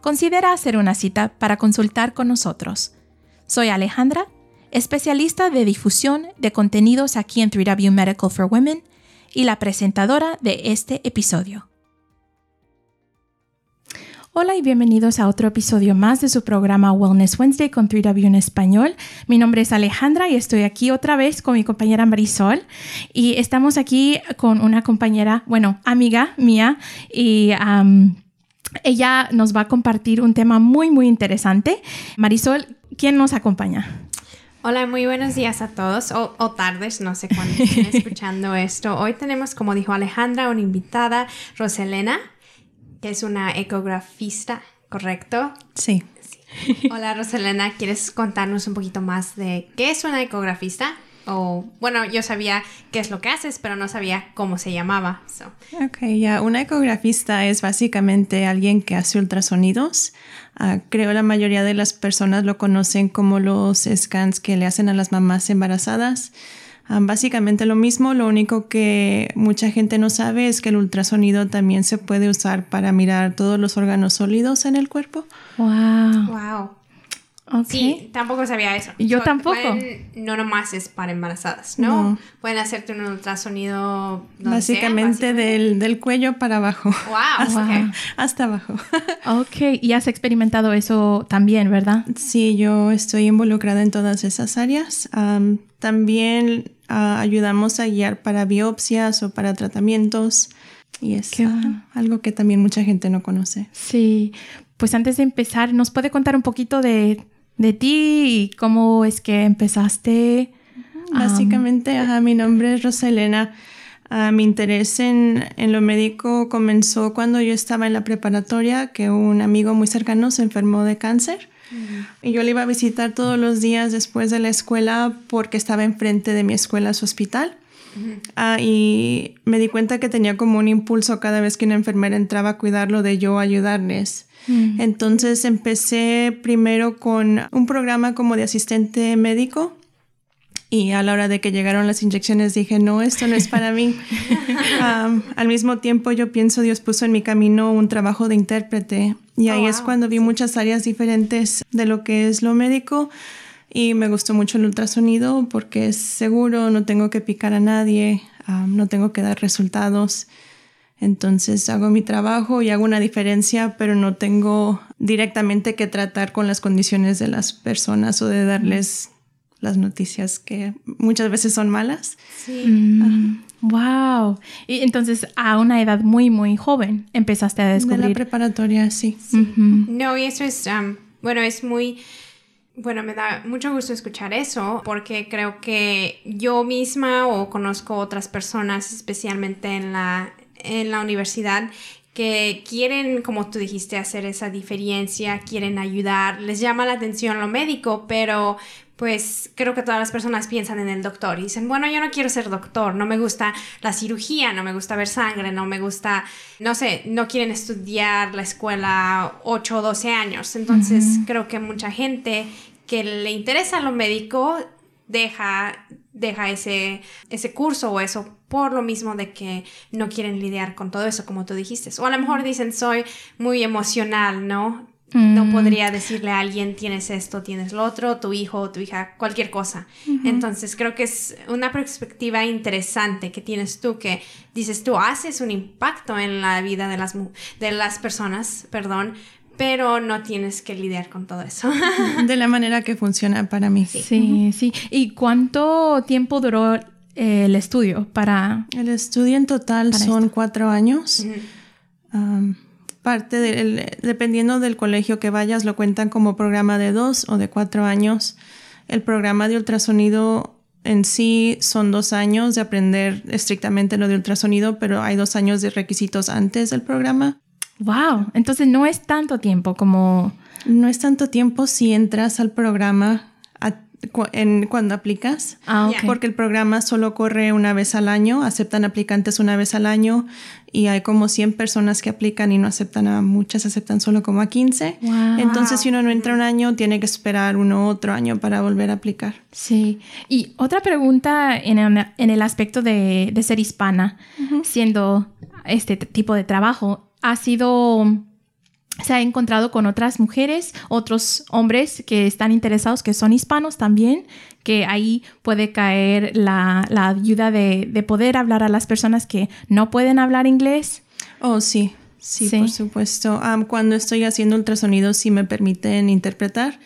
considera hacer una cita para consultar con nosotros. Soy Alejandra, especialista de difusión de contenidos aquí en 3W Medical for Women y la presentadora de este episodio. Hola y bienvenidos a otro episodio más de su programa Wellness Wednesday con 3W en español. Mi nombre es Alejandra y estoy aquí otra vez con mi compañera Marisol y estamos aquí con una compañera, bueno, amiga mía y... ella nos va a compartir un tema muy, muy interesante. Marisol, ¿quién nos acompaña? Hola, muy buenos días a todos, o, tardes, no sé cuándo estén escuchando esto. Hoy tenemos, como dijo Alejandra, una invitada, Roselena, que es una ecografista, ¿correcto? Sí. Hola, Roselena, ¿quieres contarnos un poquito más de qué es una ecografista? O, bueno, yo sabía qué es lo que haces, pero no sabía cómo se llamaba. Ok, ya, una ecografista es básicamente alguien que hace ultrasonidos. Uh, creo la mayoría de las personas lo conocen como los scans que le hacen a las mamás embarazadas. Ah, básicamente lo mismo, lo único que mucha gente no sabe es que el ultrasonido también se puede usar para mirar todos los órganos sólidos en el cuerpo. Wow. Wow. Sí, tampoco sabía eso. Yo tampoco. no nomás es para embarazadas, ¿no? Pueden hacerte un ultrasonido. Básicamente, Del, del, cuello para abajo. Wow. Hasta, hasta abajo. ok, y has experimentado eso también, ¿verdad? Sí, yo estoy involucrada en todas esas áreas. también ah, ayudamos a guiar para biopsias o para tratamientos. Y es algo que también mucha gente no conoce. Sí, pues antes de empezar, ¿nos puede contar un poquito de de ti y cómo es que empezaste. Básicamente, mi nombre es Roselena. Uh, mi interés en, en, lo médico comenzó cuando yo estaba en la preparatoria, que un amigo muy cercano se enfermó de cáncer. Y yo le iba a visitar todos los días después de la escuela porque estaba enfrente de mi escuela, su hospital. Ah, y me di cuenta que tenía como un impulso cada vez que una enfermera entraba a cuidarlo de yo ayudarles. Mm. Entonces empecé primero con un programa como de asistente médico y a la hora de que llegaron las inyecciones dije, no, esto no es para mí. al mismo tiempo yo pienso Dios puso en mi camino un trabajo de intérprete y ahí oh, es cuando vi muchas áreas diferentes de lo que es lo médico y me gustó mucho el ultrasonido porque es seguro, no tengo que picar a nadie, no tengo que dar resultados. Entonces hago mi trabajo y hago una diferencia, pero no tengo directamente que tratar con las condiciones de las personas o de darles las noticias que muchas veces son malas. Sí. wow. Mm, y entonces a una edad muy, muy joven empezaste a descubrir. De la preparatoria, sí. No, y eso es, um, bueno, es muy... Bueno, me da mucho gusto escuchar eso porque creo que yo misma o conozco otras personas, especialmente en la en la universidad que quieren, como tú dijiste, hacer esa diferencia, quieren ayudar, les llama la atención lo médico, pero pues creo que todas las personas piensan en el doctor y dicen, bueno, yo no quiero ser doctor, no me gusta la cirugía, no me gusta ver sangre, no me gusta, no sé, no quieren estudiar la escuela 8 o 12 años. Entonces creo que mucha gente que le interesa lo médico deja, deja ese, ese curso o eso por lo mismo de que no quieren lidiar con todo eso, como tú dijiste. O a lo mejor dicen, soy muy emocional, ¿no? No mm. podría decirle a alguien, tienes esto, tienes lo otro, tu hijo, tu hija, cualquier cosa. Entonces, creo que es una perspectiva interesante que tienes tú, que dices tú, haces un impacto en la vida de las, de las personas, perdón, pero no tienes que lidiar con todo eso. de la manera que funciona para mí. Sí, sí. ¿Y cuánto tiempo duró eh, el estudio para...? El estudio en total son cuatro años. parte del, dependiendo del colegio que vayas, lo cuentan como programa de dos o de cuatro años. El programa de ultrasonido en sí son dos años de aprender estrictamente lo de ultrasonido, pero hay dos años de requisitos antes del programa. Wow, entonces no es tanto tiempo como... No es tanto tiempo si entras al programa en, cuando aplicas, ah, porque el programa solo corre una vez al año, aceptan aplicantes una vez al año y hay como 100 personas que aplican y no aceptan a muchas, aceptan solo como a 15. Entonces si uno no entra un año, tiene que esperar uno otro año para volver a aplicar. Sí. Y otra pregunta en, en el aspecto de, de ser hispana, siendo este tipo de trabajo, ha sido se ha encontrado con otras mujeres, otros hombres que están interesados, que son hispanos también, que ahí puede caer la, ayuda de, poder hablar a las personas que no pueden hablar inglés. Oh, sí, sí, por supuesto. cuando estoy haciendo ultrasonidos sí me permiten interpretar.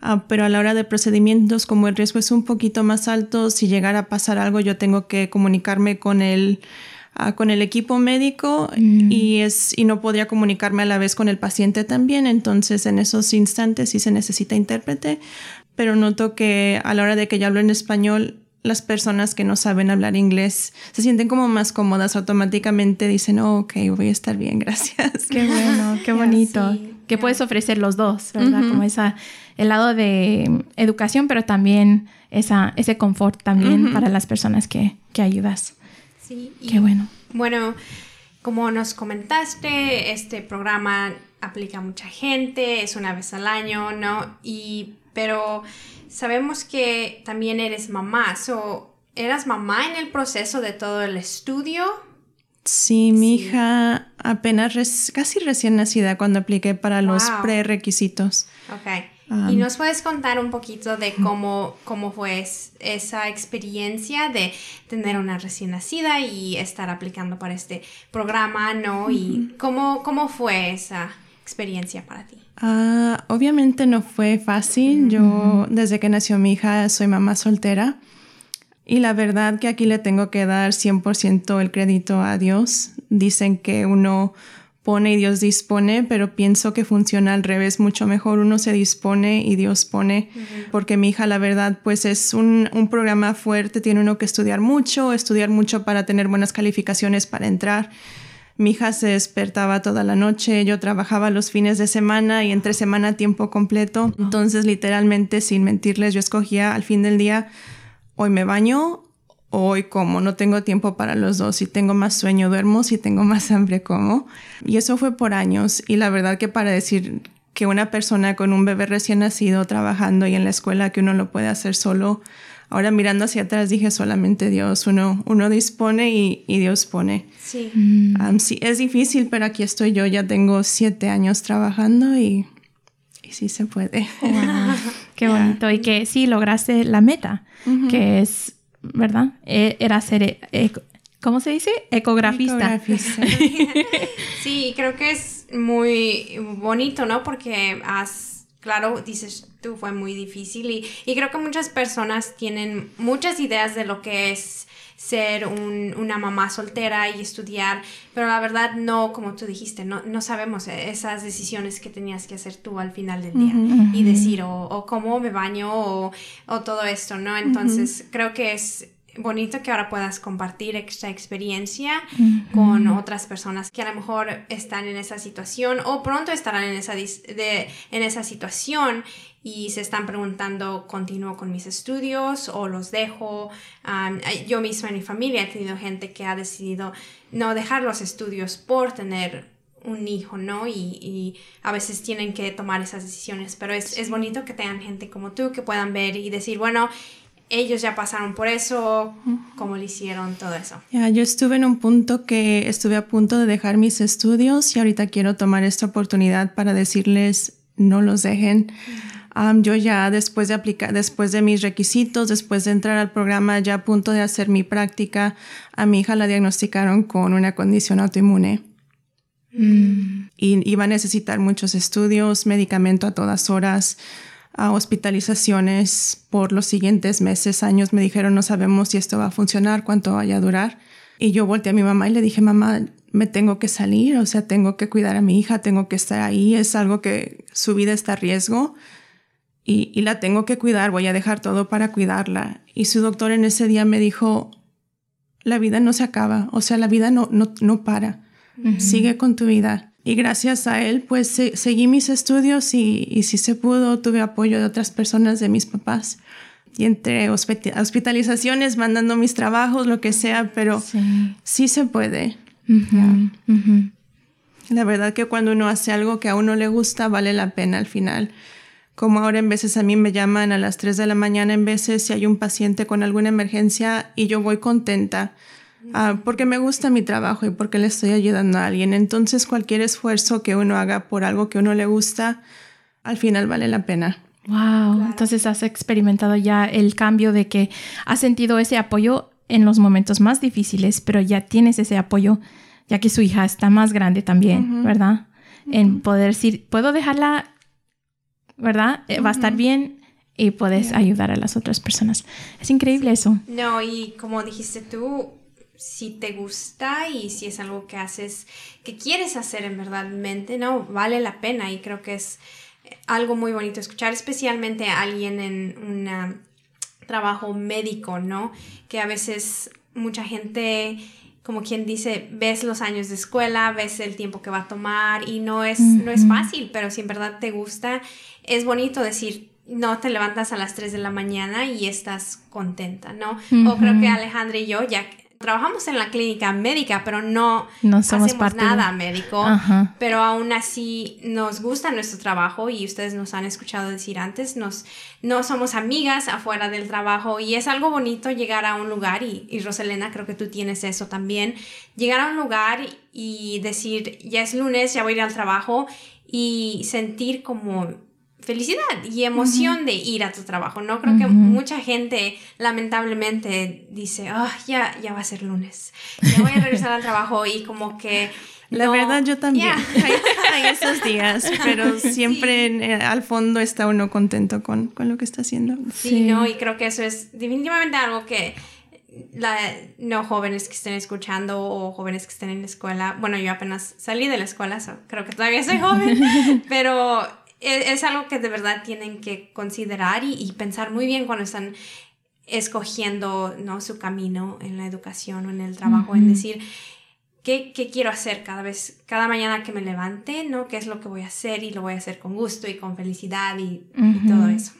Ah, pero a la hora de procedimientos, como el riesgo es un poquito más alto, si llegara a pasar algo, yo tengo que comunicarme con el con el equipo médico mm. y, es, y no podría comunicarme a la vez con el paciente también. Entonces, en esos instantes sí se necesita intérprete, pero noto que a la hora de que yo hablo en español, las personas que no saben hablar inglés se sienten como más cómodas automáticamente dicen oh, ok voy a estar bien gracias qué bueno qué bonito. que puedes ofrecer los dos verdad como esa el lado de educación pero también esa ese confort también para las personas que, que ayudas Sí. Qué bueno. Bueno, como nos comentaste, este programa aplica a mucha gente, es una vez al año, ¿no? Y, pero sabemos que también eres mamá, so, ¿eras mamá en el proceso de todo el estudio? Sí, mi hija apenas casi recién nacida cuando apliqué para los prerequisitos. ¿Y nos puedes contar un poquito de cómo, cómo fue esa experiencia de tener una recién nacida y estar aplicando para este programa, ¿no? Y cómo, cómo fue esa experiencia para ti. Ah, obviamente no fue fácil. Yo desde que nació mi hija soy mamá soltera. Y la verdad que aquí le tengo que dar 100% el crédito a Dios. Dicen que uno pone y Dios dispone, pero pienso que funciona al revés mucho mejor. Uno se dispone y Dios pone, porque mi hija, la verdad, pues es un, un, programa fuerte, tiene uno que estudiar mucho, estudiar mucho para tener buenas calificaciones para entrar. Mi hija se despertaba toda la noche, yo trabajaba los fines de semana y entre semana tiempo completo. Entonces, literalmente, sin mentirles, yo escogía al fin del día, hoy me baño, hoy como, no tengo tiempo para los dos, si tengo más sueño duermo, si tengo más hambre como. Y eso fue por años y la verdad que para decir que una persona con un bebé recién nacido trabajando y en la escuela que uno lo puede hacer solo, ahora mirando hacia atrás dije solamente Dios, uno, uno dispone y, Dios pone. Sí. Mm. sí, es difícil, pero aquí estoy yo, ya tengo siete años trabajando y, y sí se puede. qué bonito. Y que sí lograste la meta, que es ¿verdad? E, era ser, e, ¿cómo se dice? Ecografista. sí, creo que es muy bonito, ¿no? Porque has, claro, dices tú, fue muy difícil y, y creo que muchas personas tienen muchas ideas de lo que es ser una mamá soltera y estudiar, pero la verdad no, como tú dijiste, no, no sabemos esas decisiones que tenías que hacer tú al final del día y decir o, cómo me baño o, todo esto, ¿no? Entonces creo que es bonito que ahora puedas compartir esta experiencia con otras personas que a lo mejor están en esa situación o pronto estarán en esa, de, en esa situación y se están preguntando, ¿continúo con mis estudios o los dejo? yo misma en mi familia he tenido gente que ha decidido no dejar los estudios por tener un hijo, ¿no? Y, a veces tienen que tomar esas decisiones, pero es, es, bonito que tengan gente como tú que puedan ver y decir, bueno, ellos ya pasaron por eso, cómo lo hicieron, todo eso. Ya, yo estuve en un punto que estuve a punto de dejar mis estudios y ahorita quiero tomar esta oportunidad para decirles, no los dejen yo ya después de aplicar, después de mis requisitos, después de entrar al programa, ya a punto de hacer mi práctica, a mi hija la diagnosticaron con una condición autoinmune. Mm. y iba a necesitar muchos estudios, medicamento a todas horas, a hospitalizaciones por los siguientes meses, años. Me dijeron, no sabemos si esto va a funcionar, cuánto vaya a durar. Y yo volteé a mi mamá y le dije, mamá, me tengo que salir, o sea, tengo que cuidar a mi hija, tengo que estar ahí, es algo que su vida está a riesgo y, y la tengo que cuidar, voy a dejar todo para cuidarla. Y su doctor en ese día me dijo, la vida no se acaba, o sea, la vida no, no, no para, sigue con tu vida. Y gracias a él, pues seguí mis estudios y, y, si se pudo, tuve apoyo de otras personas, de mis papás. Y entre hospitalizaciones, mandando mis trabajos, lo que sea, pero sí, se puede. La verdad que cuando uno hace algo que a uno le gusta, vale la pena al final. Como ahora en veces a mí me llaman a las 3 de la mañana, en veces si hay un paciente con alguna emergencia y yo voy contenta ah, porque me gusta mi trabajo y porque le estoy ayudando a alguien. Entonces cualquier esfuerzo que uno haga por algo que uno le gusta, al final vale la pena. Wow, entonces has experimentado ya el cambio de que has sentido ese apoyo en los momentos más difíciles, pero ya tienes ese apoyo ya que su hija está más grande también, ¿verdad? En poder decir, puedo dejarla ¿verdad? Eh, va a estar bien y puedes ayudar a las otras personas. Es increíble eso. No, y como dijiste tú, si te gusta y si es algo que haces, que quieres hacer en verdad mente, no, vale la pena y creo que es algo muy bonito escuchar, especialmente a alguien en un trabajo médico, ¿no? Que a veces mucha gente como quien dice, ves los años de escuela, ves el tiempo que va a tomar y no es, no es fácil, pero si en verdad te gusta, es bonito decir, no te levantas a las 3 de la mañana y estás contenta, ¿no? O creo que Alejandra y yo ya trabajamos en la clínica médica, pero no, no somos hacemos nada médico, pero aún así nos gusta nuestro trabajo y ustedes nos han escuchado decir antes, nos, no somos amigas afuera del trabajo y es algo bonito llegar a un lugar y, y Roselena, creo que tú tienes eso también, llegar a un lugar y decir, ya es lunes, ya voy a ir al trabajo y sentir como felicidad y emoción de ir a tu trabajo, ¿no? Creo que mucha gente lamentablemente dice, oh, ya, ya va a ser lunes, ya voy a regresar al trabajo y como que... La verdad yo también. Hay, esos días, pero siempre eh, al fondo está uno contento con, con, lo que está haciendo. Sí, ¿no? Y creo que eso es definitivamente algo que la, no jóvenes que estén escuchando o jóvenes que estén en la escuela, bueno, yo apenas salí de la escuela, creo que todavía soy joven, pero e, es, algo que de verdad tienen que considerar y, pensar muy bien cuando están escogiendo ¿no? su camino en la educación o en el trabajo, en decir, ¿qué, ¿qué, quiero hacer cada vez, cada mañana que me levante, ¿no? ¿Qué es lo que voy a hacer? Y lo voy a hacer con gusto y con felicidad y, todo eso.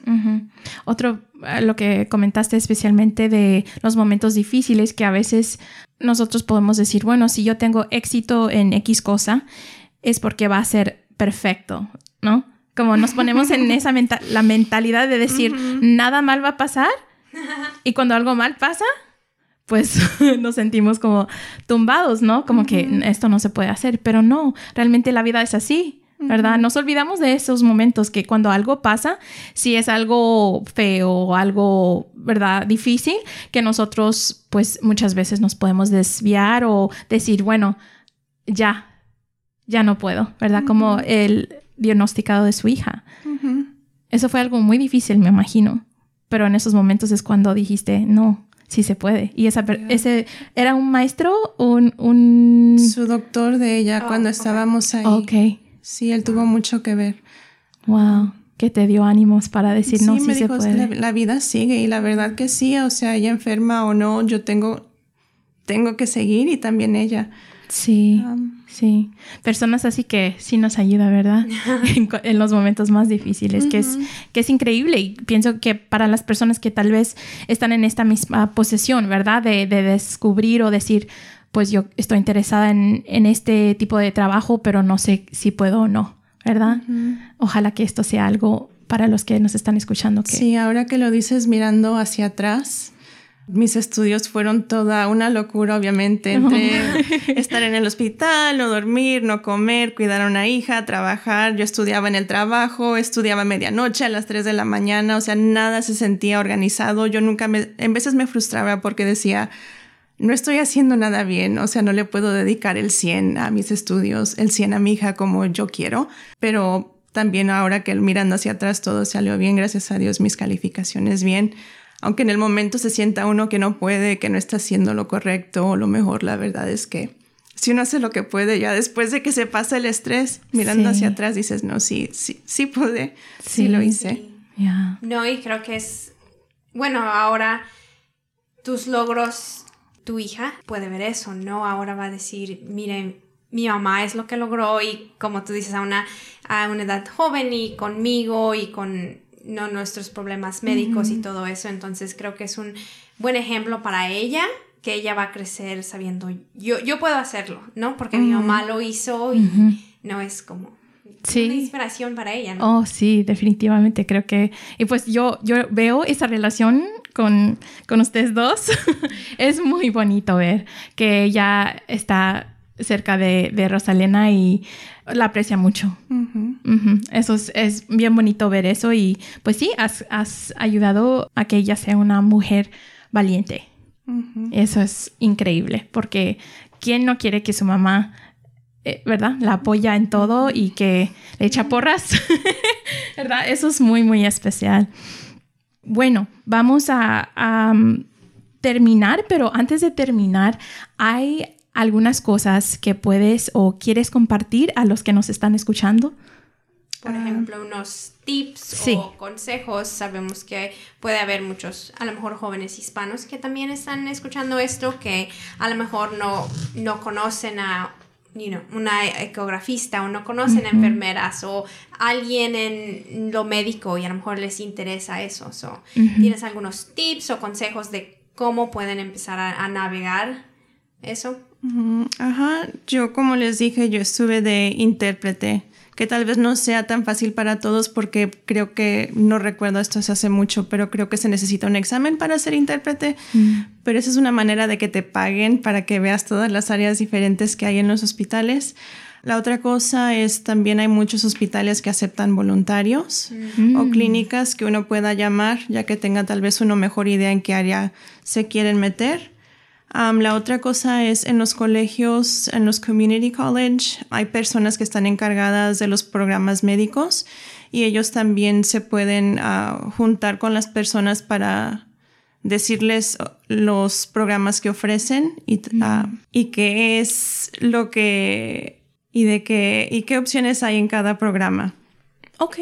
Otro, eh, lo que comentaste especialmente de los momentos difíciles que a veces nosotros podemos decir, bueno, si yo tengo éxito en X cosa, es porque va a ser perfecto, ¿no? Como nos ponemos en esa la mentalidad de decir, nada mal va a pasar. Y cuando algo mal pasa, pues nos sentimos como tumbados, ¿no? Como que esto no se puede hacer. Pero no, realmente la vida es así. ¿verdad? Nos olvidamos de esos momentos que cuando algo pasa, si es algo feo o algo, ¿verdad? Difícil, que nosotros pues muchas veces nos podemos desviar o decir, bueno, ya, ya no puedo, ¿verdad? Como el, diagnosticado de su hija. Eso fue algo muy difícil, me imagino. Pero en esos momentos es cuando dijiste, no, sí se puede. Y esa, ese era un maestro, un, un... Su doctor de ella oh, cuando estábamos ahí. Ok. Sí, él tuvo mucho que ver. Wow. Que te dio ánimos para decir, no, sí me se puede. La, vida sigue y la verdad que sí, o sea, ella enferma o no, yo tengo, tengo que seguir y también ella. Sí. Sí, personas así que sí nos ayuda, ¿verdad? en, los momentos más difíciles, que, es, que es increíble. Y pienso que para las personas que tal vez están en esta misma posesión, ¿verdad? De, descubrir o decir, pues yo estoy interesada en, este tipo de trabajo, pero no sé si puedo o no, ¿verdad? Ojalá que esto sea algo para los que nos están escuchando. Que... Sí, ahora que lo dices mirando hacia atrás, mis estudios fueron toda una locura, obviamente, entre estar en el hospital, no dormir, no comer, cuidar a una hija, trabajar. Yo estudiaba en el trabajo, estudiaba a medianoche, a las 3 de la mañana, o sea, nada se sentía organizado. Yo nunca me, en veces me frustraba porque decía, no estoy haciendo nada bien, o sea, no le puedo dedicar el 100 a mis estudios, el 100 a mi hija como yo quiero, pero también ahora que mirando hacia atrás todo salió bien, gracias a Dios, mis calificaciones bien. Aunque en el momento se sienta uno que no puede, que no está haciendo lo correcto o lo mejor, la verdad es que si uno hace lo que puede, ya después de que se pasa el estrés, mirando hacia atrás, dices, no, sí, sí, sí pude, sí, lo hice. No, y creo que es, bueno, ahora tus logros, tu hija puede ver eso, ¿no? Ahora va a decir, miren, mi mamá es lo que logró y como tú dices, a una, a una edad joven y conmigo y con no nuestros problemas médicos y todo eso. Entonces creo que es un buen ejemplo para ella que ella va a crecer sabiendo yo, yo puedo hacerlo, ¿no? Porque mi mamá lo hizo y no es como una inspiración para ella, ¿no? Oh, sí, definitivamente creo que y pues yo yo veo esa relación con, con ustedes dos. es muy bonito ver que ella está cerca de, de Rosalena y la aprecia mucho. Eso es, bien bonito ver eso y pues sí, has, has ayudado a que ella sea una mujer valiente. Eso es increíble porque ¿quién no quiere que su mamá, eh, ¿verdad? La apoya en todo y que le echa porras? ¿Verdad? Eso es muy, muy especial. Bueno, vamos a, a um, terminar, pero antes de terminar, hay algunas cosas que puedes o quieres compartir a los que nos están escuchando? Por ejemplo, unos tips o consejos. Sabemos que puede haber muchos, a lo mejor jóvenes hispanos que también están escuchando esto, que a lo mejor no, no conocen a una ecografista o no conocen a enfermeras o alguien en lo médico y a lo mejor les interesa eso. ¿Tienes algunos tips o consejos de cómo pueden empezar a navegar eso? Ajá, yo como les dije, yo estuve de intérprete, que tal vez no sea tan fácil para todos porque creo que, no recuerdo esto se hace mucho, pero creo que se necesita un examen para ser intérprete, mm. pero esa es una manera de que te paguen para que veas todas las áreas diferentes que hay en los hospitales. La otra cosa es también hay muchos hospitales que aceptan voluntarios mm. o clínicas que uno pueda llamar ya que tenga tal vez una mejor idea en qué área se quieren meter la otra cosa es en los colegios, en los community college, hay personas que están encargadas de los programas médicos y ellos también se pueden ah, juntar con las personas para decirles los programas que ofrecen y, ah, y qué es lo que y de qué y qué opciones hay en cada programa. Ok,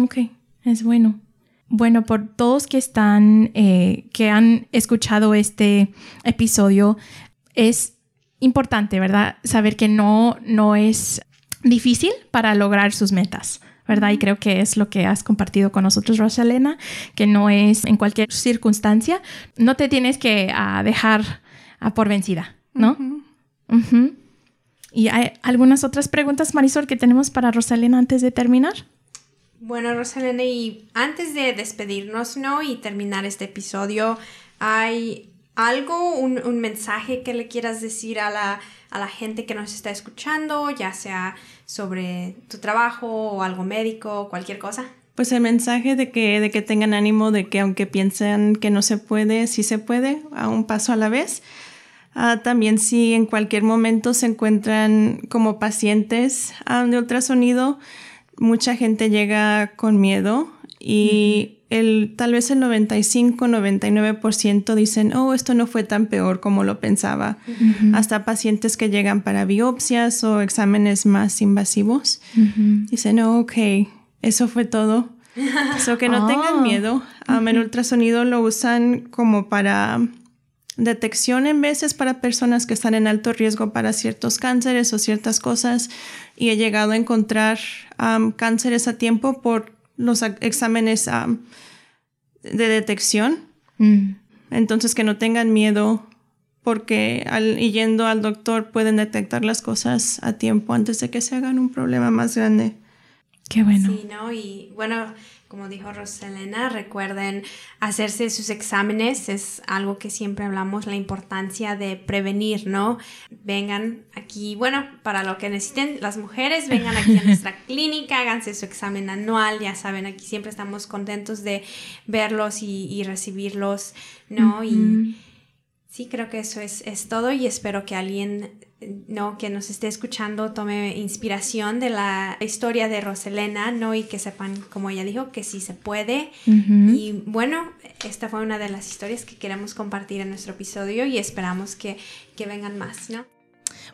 ok, es bueno. Bueno, por todos que están, eh, que han escuchado este episodio, es importante, ¿verdad? Saber que no, no es difícil para lograr sus metas. ¿verdad? Y creo que es lo que has compartido con nosotros, Rosalena, que no es en cualquier circunstancia, no te tienes que ah, dejar ah, por vencida, ¿no? ¿Y hay algunas otras preguntas, Marisol, que tenemos para Rosalena antes de terminar? Bueno, Rosalena, y antes de despedirnos, ¿no? Y terminar este episodio, ¿hay algo, un, mensaje que le quieras decir a la, a la gente que nos está escuchando, ya sea sobre tu trabajo o algo médico, cualquier cosa? Pues el mensaje de que, de que tengan ánimo, de que aunque piensen que no se puede, sí se puede, a un paso a la vez. Ah, también si en cualquier momento se encuentran como pacientes ah, de ultrasonido, mucha gente llega con miedo y el, tal vez el 95-99% dicen, oh, esto no fue tan peor como lo pensaba. Hasta pacientes que llegan para biopsias o exámenes más invasivos dicen, oh, ok, eso fue todo. so que no tengan ah. miedo. Um, el ultrasonido lo usan como para detección en veces para personas que están en alto riesgo para ciertos cánceres o ciertas cosas y he llegado a encontrar cánceres a tiempo por los exámenes de detección. Mm. Entonces que no tengan miedo porque al, yendo al doctor pueden detectar las cosas a tiempo antes de que se hagan un problema más grande. Qué bueno. Sí, ¿no? Y bueno, como dijo Roselena, recuerden hacerse sus exámenes, es algo que siempre hablamos, la importancia de prevenir, ¿no? Vengan aquí, bueno, para lo que necesiten las mujeres, vengan aquí a nuestra clínica, háganse su examen anual, ya saben, aquí siempre estamos contentos de verlos y, recibirlos, ¿no? Y Sí, creo que eso es, es todo y espero que alguien no que nos esté escuchando tome inspiración de la historia de Roselena, ¿no? Y que sepan, como ella dijo, que sí se puede. Y bueno, esta fue una de las historias que queremos compartir en nuestro episodio y esperamos que, que vengan más, ¿no?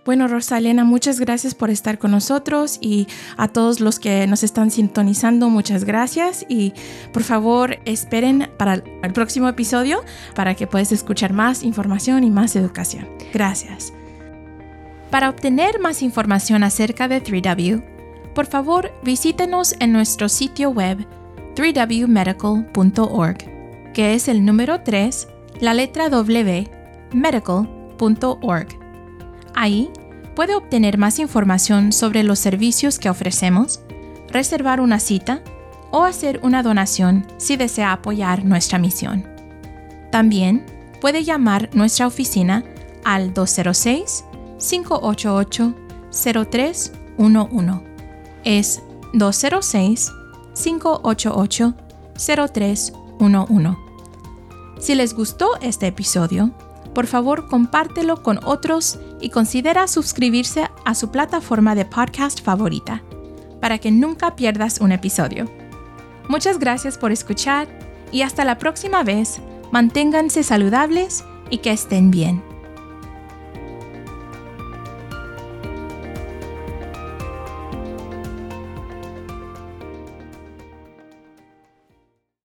Bueno, Rosalena, muchas gracias por estar con nosotros y a todos los que nos están sintonizando, muchas gracias y por favor esperen para el próximo episodio para que puedas escuchar más información y más educación. Gracias. Para obtener más información acerca de 3W, por favor visítenos en nuestro sitio web 3wmedical.org, que es el número 3, la letra W, medical.org. Ahí puede obtener más información sobre los servicios que ofrecemos, reservar una cita o hacer una donación si desea apoyar nuestra misión. También puede llamar nuestra oficina al 206-588-0311. Es 206-588-0311. Si les gustó este episodio, por favor compártelo con otros y considera suscribirse a su plataforma de podcast favorita para que nunca pierdas un episodio. Muchas gracias por escuchar y hasta la próxima vez, manténganse saludables y que estén bien.